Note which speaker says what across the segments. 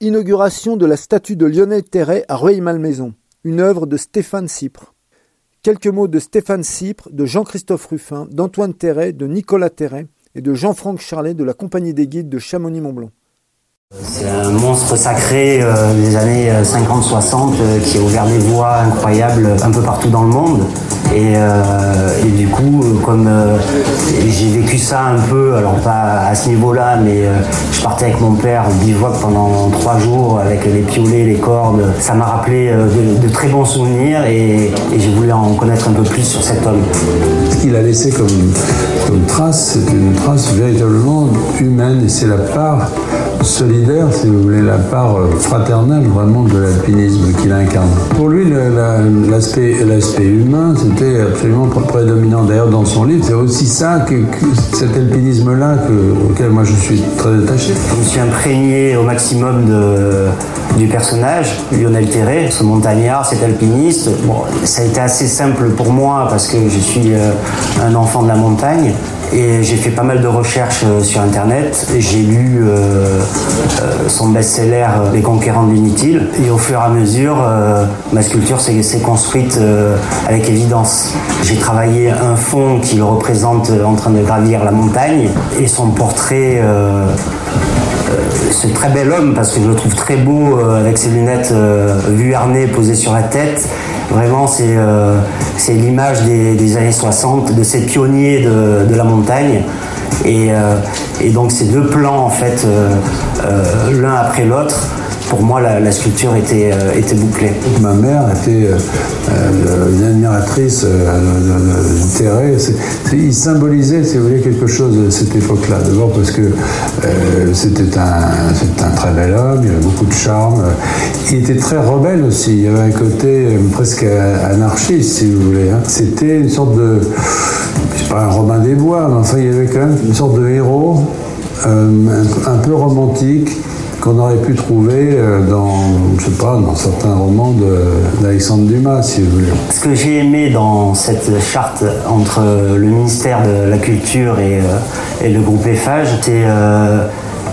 Speaker 1: Inauguration de la statue de Lionel Terray à Rueil-Malmaison, une œuvre de Stéphane Cypre. Quelques mots de Stéphane Cypre, de Jean-Christophe Ruffin, d'Antoine Terray, de Nicolas Terray et de Jean-Franck Charlet de la Compagnie des Guides de Chamonix-Mont-Blanc.
Speaker 2: C'est un monstre sacré euh, des années 50-60 euh, euh, qui a ouvert des voies incroyables un peu partout dans le monde. Et, du coup, comme j'ai vécu ça un peu, alors pas à ce niveau-là, mais je partais avec mon père bivouac pendant trois jours avec les piolets, les cordes. Ça m'a rappelé de, très bons souvenirs et, j'ai voulu en connaître un peu plus sur cet homme.
Speaker 3: Ce qu'il a laissé comme, comme trace, c'est une trace véritablement humaine et c'est la part solidaire, si vous voulez, la part euh, fraternelle vraiment de l'alpinisme qu'il incarne. Pour lui, l'aspect humain, c'était absolument prédominant. D'ailleurs, dans son livre, c'est aussi ça, que, cet alpinisme-là auquel moi je suis très attaché.
Speaker 2: Je me suis imprégné au maximum du personnage, Lionel Terré, ce montagnard, cet alpiniste. Bon, ça a été assez simple pour moi parce que je suis euh, un enfant de la montagne. Et j'ai fait pas mal de recherches euh, sur Internet. J'ai lu euh, euh, son best-seller Les conquérants de. Et au fur et à mesure, ma sculpture s'est construite avec évidence. J'ai travaillé un fond qui le représente en train de gravir la montagne. Et son portrait ce très bel homme parce que je le trouve très beau avec ses lunettes vuarnées posées sur la tête Vraiment, c'est euh, l'image des, années 60, de ces pionniers de, la montagne. Euh, et, donc ces deux plans, en fait, euh, l'un après l'autre, pour moi, la, sculpture était, était bouclée.
Speaker 3: Ma mère était une admiratrice de Terré. il symbolisait, si vous voulez, quelque chose de cette époque-là. D'abord parce que c'était un, un très bel homme, il avait beaucoup de charme. Il était très rebelle aussi. Il y avait un côté presque anarchiste, si vous voulez. Hein. C'était une sorte de. C'est pas un Robin des Bois, mais enfin, il y avait quand même une sorte de héros. un, peu romantique, qu'on aurait pu trouver euh, dans, je sais pas, dans certains romans d'Alexandre Dumas, si vous voulez.
Speaker 2: Ce que j'ai aimé dans cette charte entre le ministère de la Culture et, euh, le groupe EFAGE, c'est euh,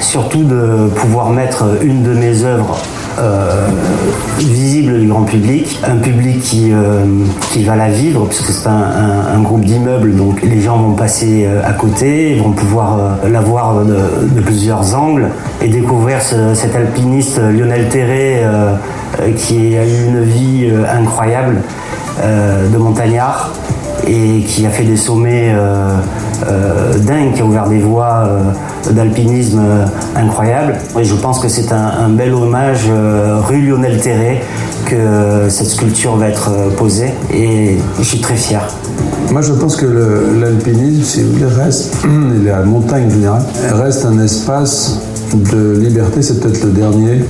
Speaker 2: surtout de pouvoir mettre une de mes œuvres euh, visible du grand public, un public qui, euh, va la vivre, puisque c'est un, groupe d'immeubles, donc les gens vont passer euh, à côté, vont pouvoir la voir de, plusieurs angles et découvrir cet alpiniste Lionel Terré qui a eu une vie incroyable de montagnard et qui a fait des sommets euh, dingue qui a ouvert des voies euh, d'alpinisme euh, incroyables. Et je pense que c'est un, bel hommage rue Lionel Terré que cette sculpture va être posée et je suis très fier.
Speaker 3: Moi, je pense que l'alpinisme, si reste, et la montagne en général, reste un espace de liberté, c'est peut-être le dernier,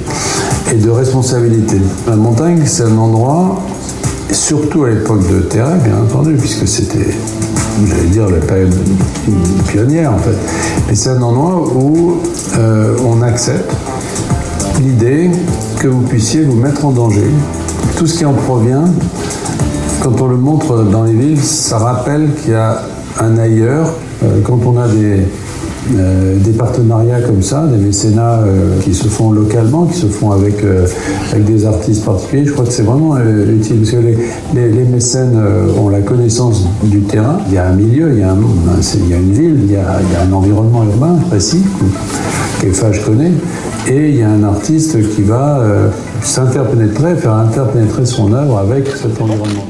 Speaker 3: et de responsabilité. La montagne, c'est un endroit, surtout à l'époque de Terre, bien entendu, puisque c'était j'allais dire, la période pionnière en fait. Mais c'est un endroit où euh, on accepte l'idée que vous puissiez vous mettre en danger. Tout ce qui en provient, quand on le montre dans les villes, ça rappelle qu'il y a un ailleurs. Euh, quand on a des, euh, des partenariats comme ça, des mécénats euh, qui se font localement, qui se font avec, euh, avec des artistes particuliers. Je crois que c'est vraiment utile parce que les, les, mécènes ont la connaissance du terrain. Il y a un milieu, il y a, un, il y a une ville, il y a, un environnement urbain précis je connais, et il y a un artiste qui va s'interpénétrer, faire interpénétrer son œuvre avec cet environnement.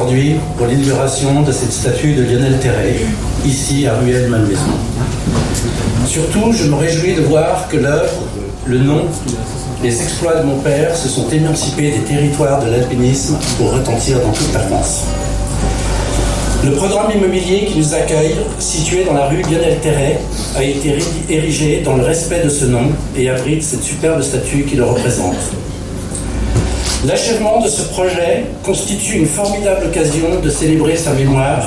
Speaker 4: Aujourd'hui pour l'inauguration de cette statue de Lionel Terray, ici à Ruelle-Malmaison. Surtout, je me réjouis de voir que l'œuvre, le nom, les exploits de mon père se sont émancipés des territoires de l'alpinisme pour retentir dans toute la France. Le programme immobilier qui nous accueille, situé dans la rue Lionel Terray, a été érigé dans le respect de ce nom et abrite cette superbe statue qui le représente. L'achèvement de ce projet constitue une formidable occasion de célébrer sa mémoire.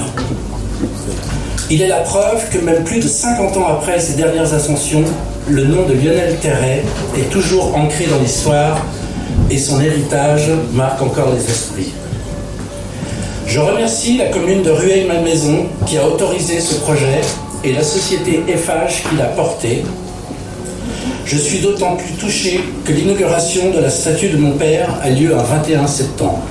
Speaker 4: Il est la preuve que même plus de 50 ans après ses dernières ascensions, le nom de Lionel Terray est toujours ancré dans l'histoire et son héritage marque encore les esprits. Je remercie la commune de Rueil-Malmaison qui a autorisé ce projet et la société EFAGE qui l'a porté. Je suis d'autant plus touché que l'inauguration de la statue de mon père a lieu un 21 septembre.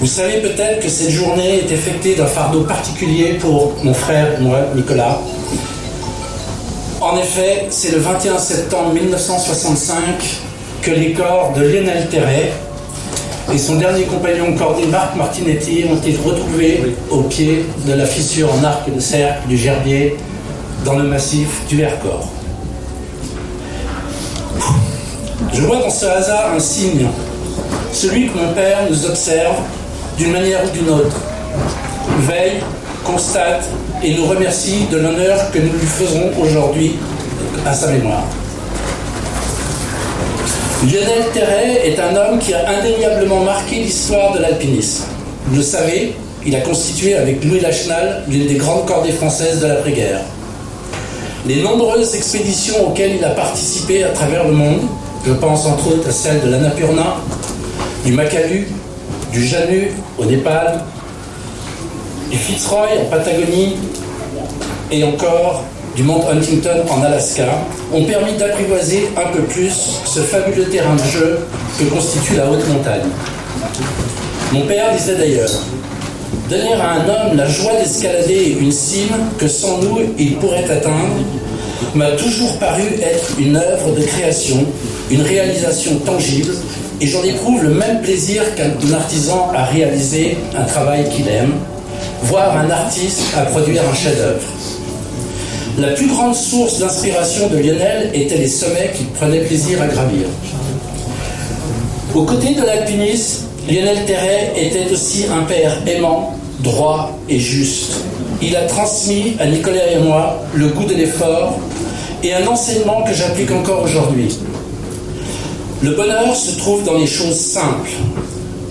Speaker 4: Vous savez peut-être que cette journée est effectuée d'un fardeau particulier pour mon frère moi, Nicolas. En effet, c'est le 21 septembre 1965 que les corps de Lionel Terret et son dernier compagnon cordé Marc Martinetti ont été retrouvés au pied de la fissure en arc de cercle du Gerbier dans le massif du Vercors. Je vois dans ce hasard un signe, celui que mon père nous observe d'une manière ou d'une autre, veille, constate et nous remercie de l'honneur que nous lui faisons aujourd'hui à sa mémoire. Lionel Terret est un homme qui a indéniablement marqué l'histoire de l'alpinisme. Vous le savez, il a constitué avec Louis Lachenal l'une des grandes cordées françaises de l'après-guerre. Les nombreuses expéditions auxquelles il a participé à travers le monde, je pense entre autres à celle de l'Annapurna, du Makalu, du Janu au Népal, du Fitzroy en Patagonie et encore du Mont Huntington en Alaska ont permis d'apprivoiser un peu plus ce fabuleux terrain de jeu que constitue la haute montagne. Mon père disait d'ailleurs Donner à un homme la joie d'escalader une cime que sans nous il pourrait atteindre m'a toujours paru être une œuvre de création, une réalisation tangible, et j'en éprouve le même plaisir qu'un artisan à réaliser un travail qu'il aime, voire un artiste à produire un chef-d'œuvre. La plus grande source d'inspiration de Lionel était les sommets qu'il prenait plaisir à gravir. Aux côtés de l'alpinisme, Lionel Terret était aussi un père aimant, droit et juste. Il a transmis à Nicolas et moi le goût de l'effort et un enseignement que j'applique encore aujourd'hui. Le bonheur se trouve dans les choses simples.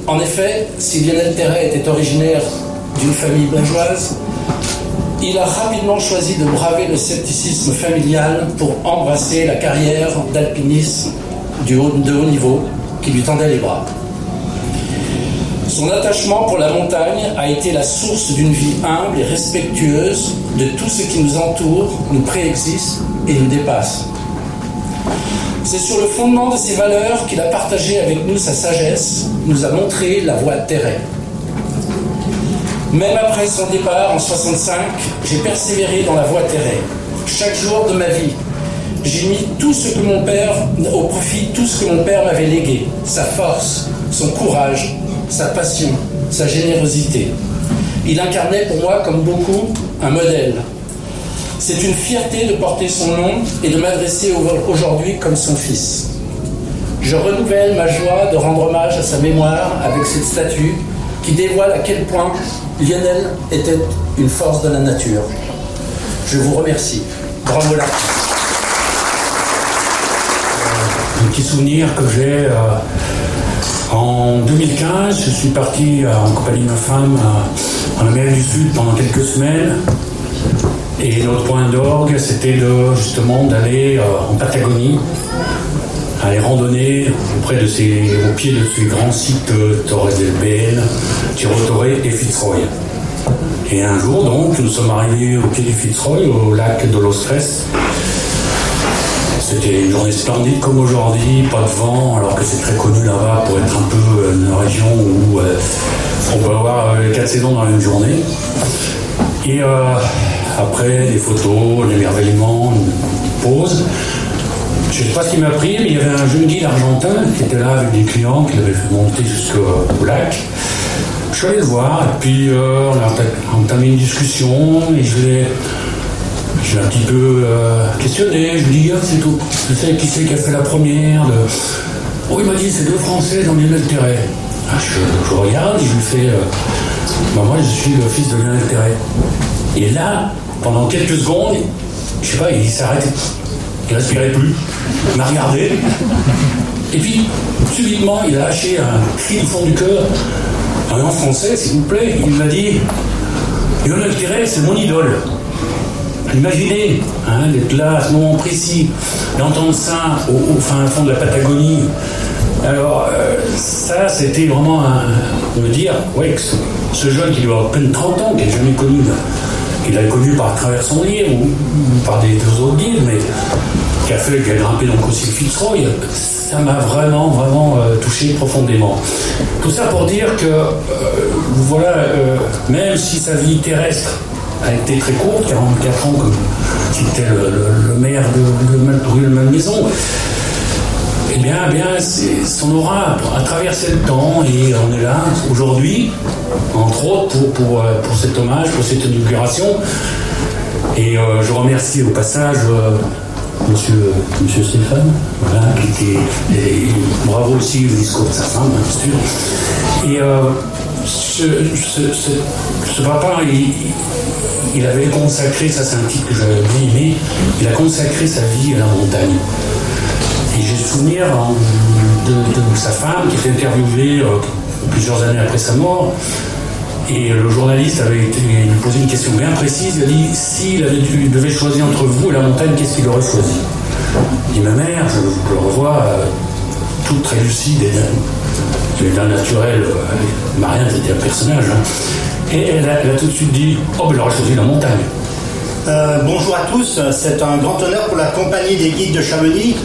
Speaker 4: En effet, si Lionel Terret était originaire d'une famille bourgeoise, il a rapidement choisi de braver le scepticisme familial pour embrasser la carrière d'alpinisme de haut niveau qui lui tendait les bras. Son attachement pour la montagne a été la source d'une vie humble et respectueuse de tout ce qui nous entoure, nous préexiste et nous dépasse. C'est sur le fondement de ces valeurs qu'il a partagé avec nous sa sagesse, nous a montré la voie terrestre. Même après son départ en 65, j'ai persévéré dans la voie terrestre. Chaque jour de ma vie, j'ai mis tout ce que mon père, au profit tout ce que mon père m'avait légué, sa force, son courage, sa passion, sa générosité. Il incarnait pour moi, comme beaucoup, un modèle. C'est une fierté de porter son nom et de m'adresser aujourd'hui comme son fils. Je renouvelle ma joie de rendre hommage à sa mémoire avec cette statue qui dévoile à quel point Lionel était une force de la nature. Je vous remercie. Bravo là.
Speaker 5: Un petit souvenir que j'ai. Euh, en 2015, je suis parti euh, en compagnie de ma femme euh, en Amérique du Sud pendant quelques semaines. Et notre point d'orgue, c'était justement d'aller en Patagonie, aller randonner auprès de ces, au pied de ces grands sites Torres del Paine, Tiro et Fitzroy. Et un jour, donc, nous sommes arrivés au pied du Fitzroy, au lac de l'Ostress. C'était une journée splendide comme aujourd'hui, pas de vent, alors que c'est très connu là-bas pour être un peu une région où euh, on peut avoir euh, quatre saisons dans une journée. Et euh, après, des photos, l'émerveillement, une pause. Je ne sais pas ce qui m'a pris, mais il y avait un jeune guide argentin qui était là avec des clients qui l'avaient fait monter jusqu'au lac. Je suis allé le voir, et puis euh, on a entamé une discussion, et je l'ai, un petit peu euh, questionné. Je lui dit, ah, c'est tout. Je sais qui c'est qui a fait la première. Oh, il m'a dit, c'est deux Français dans Lionel Terret. Ah, je, regarde et je lui fais, euh, bah, moi je suis le fils de Lionel Terret. Et là, pendant quelques secondes, je sais pas, il s'est arrêté il respirait plus, il m'a regardé, et puis subitement il a lâché un cri du fond du cœur, en français s'il vous plaît, il m'a dit Lionel Terret, c'est mon idole. Imaginez hein, d'être là à ce moment précis, d'entendre ça au, fin fond de la Patagonie. Alors, euh, ça, c'était vraiment un, me dire, ouais, ce jeune qui doit avoir peine 30 ans, qui n'a jamais connu, qu'il a connu par travers son livre ou, par des, autres guides, mais qui a fait, qui a grimpé donc aussi le Fitzroy, ça m'a vraiment, vraiment euh, touché profondément. Tout ça pour dire que, euh, voilà, euh, même si sa vie terrestre a été très courte, 44 ans, comme c'était le, maire de, de, de Malmaison, eh bien, bien son aura a traversé le temps et on est là aujourd'hui, entre autres, pour, pour, euh, pour cet hommage, pour cette inauguration. Et euh, je remercie au passage euh, monsieur, monsieur Stéphane, qui était. Bravo aussi le discours de sa femme, bien sûr. Et ce, ce, ce, papa, il, il, avait consacré, ça c'est un titre que j'avais bien aimé, il a consacré sa vie à la montagne. Souvenir hein, de, sa femme qui était interviewée euh, plusieurs années après sa mort. Et le journaliste avait lui posé une question bien précise. Il a dit s'il devait choisir entre vous et la montagne, qu'est-ce qu'il aurait choisi? Et ma mère, je, le revois, euh, toute très lucide et d'un naturel. Euh, Marianne, c'était un personnage. Hein. Et elle a, tout de suite dit Oh, ben, il aurait choisi la montagne.
Speaker 6: Bonjour à tous, c'est un grand honneur pour la compagnie des guides de Chamonix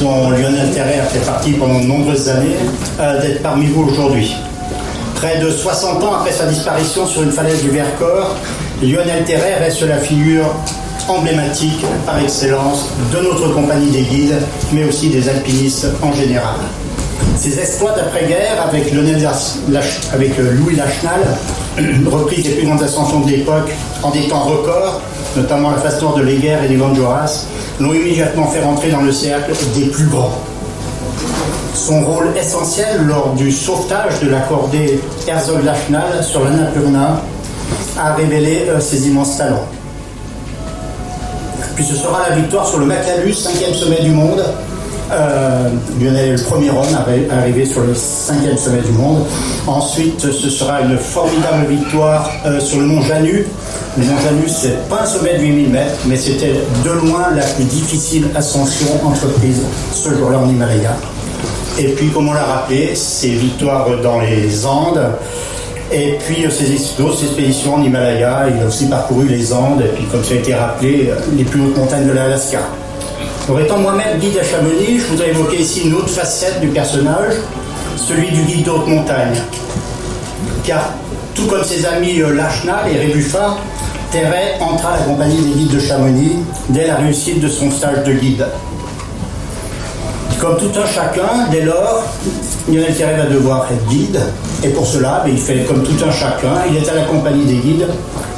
Speaker 6: dont Lionel Terrer fait partie pendant de nombreuses années, euh, d'être parmi vous aujourd'hui. Près de 60 ans après sa disparition sur une falaise du Vercors, Lionel Terrer reste la figure emblématique par excellence de notre compagnie des guides, mais aussi des alpinistes en général. Ses exploits d'après-guerre avec, avec euh, Louis Lachenal, reprise des plus grandes ascensions de l'époque en des temps records, notamment la tour de Léguerre et du Joras, l'ont immédiatement fait rentrer dans le cercle des plus grands. Son rôle essentiel lors du sauvetage de la cordée Herzog-Lachenal sur l'Annapurna a révélé euh, ses immenses talents. Puis ce sera la victoire sur le Macalus, cinquième sommet du monde. Euh, Lionel est le premier homme à arriver sur le cinquième sommet du monde. Ensuite, ce sera une formidable victoire euh, sur le mont Janus, le Mont Janus, c'est pas un sommet de 8000 mètres, mais c'était de loin la plus difficile ascension entreprise ce jour-là en Himalaya. Et puis, comme on l'a rappelé, ses victoires dans les Andes, et puis ses expéditions en Himalaya. Il a aussi parcouru les Andes, et puis, comme ça a été rappelé, les plus hautes montagnes de l'Alaska. Alors, étant moi-même guide à Chamonix, je voudrais évoquer ici une autre facette du personnage, celui du guide d'haute montagne. Car, tout comme ses amis euh, Lachenal et Rébuffat, Terret entra à la compagnie des guides de Chamonix dès la réussite de son stage de guide. Comme tout un chacun, dès lors, Lionel Terret va devoir être guide, et pour cela, ben, il fait comme tout un chacun, il est à la compagnie des guides,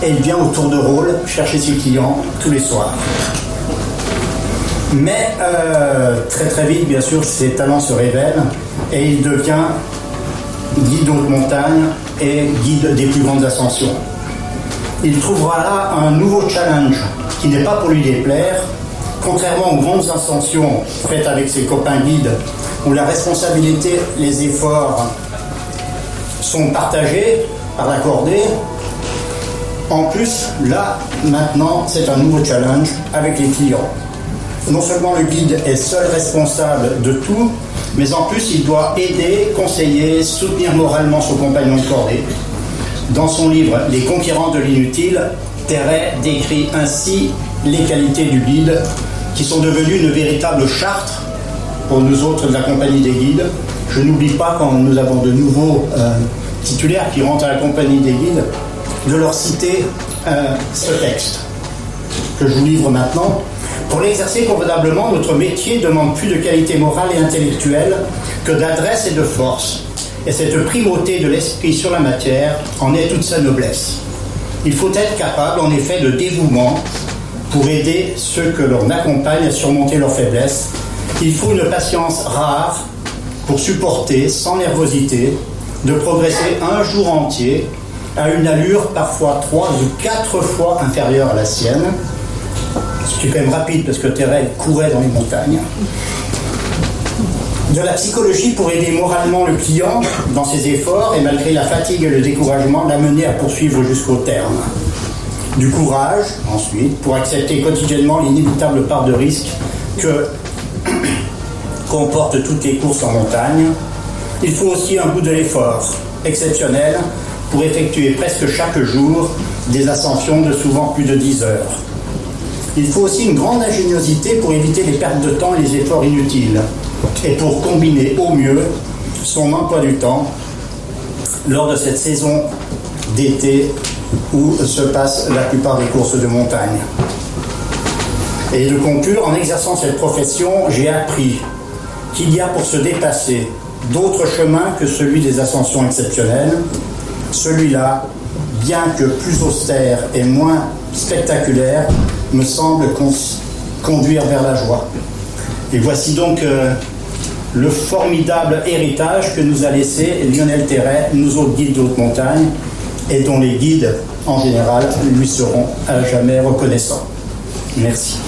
Speaker 6: et il vient au tour de rôle chercher ses clients tous les soirs. Mais euh, très très vite, bien sûr, ses talents se révèlent, et il devient guide haute montagne et guide des plus grandes ascensions il trouvera là un nouveau challenge qui n'est pas pour lui déplaire. Contrairement aux grandes ascensions faites avec ses copains guides, où la responsabilité, les efforts sont partagés par la cordée, en plus, là, maintenant, c'est un nouveau challenge avec les clients. Non seulement le guide est seul responsable de tout, mais en plus, il doit aider, conseiller, soutenir moralement son compagnon de cordée. Dans son livre Les conquérants de l'inutile, Terret décrit ainsi les qualités du guide qui sont devenues une véritable charte pour nous autres de la compagnie des guides. Je n'oublie pas quand nous avons de nouveaux euh, titulaires qui rentrent à la compagnie des guides de leur citer euh, ce texte que je vous livre maintenant. Pour l'exercer convenablement, notre métier demande plus de qualité morale et intellectuelle que d'adresse et de force et cette primauté de l'esprit sur la matière en est toute sa noblesse. Il faut être capable, en effet, de dévouement pour aider ceux que l'on accompagne à surmonter leurs faiblesses. Il faut une patience rare pour supporter, sans nervosité, de progresser un jour entier à une allure parfois trois ou quatre fois inférieure à la sienne, est quand même rapide parce que Thérèse courait dans les montagnes de la psychologie pour aider moralement le client dans ses efforts et malgré la fatigue et le découragement, l'amener à poursuivre jusqu'au terme. Du courage, ensuite, pour accepter quotidiennement l'inévitable part de risque que comportent toutes les courses en montagne. Il faut aussi un goût de l'effort exceptionnel pour effectuer presque chaque jour des ascensions de souvent plus de 10 heures. Il faut aussi une grande ingéniosité pour éviter les pertes de temps et les efforts inutiles, et pour combiner au mieux son emploi du temps lors de cette saison d'été où se passent la plupart des courses de montagne. Et de conclure, en exerçant cette profession, j'ai appris qu'il y a pour se dépasser d'autres chemins que celui des ascensions exceptionnelles. Celui-là, bien que plus austère et moins spectaculaire, me semble conduire vers la joie. Et voici donc euh, le formidable héritage que nous a laissé Lionel Terret, nous autres guides de haute montagne, et dont les guides, en général, lui seront à jamais reconnaissants. Merci.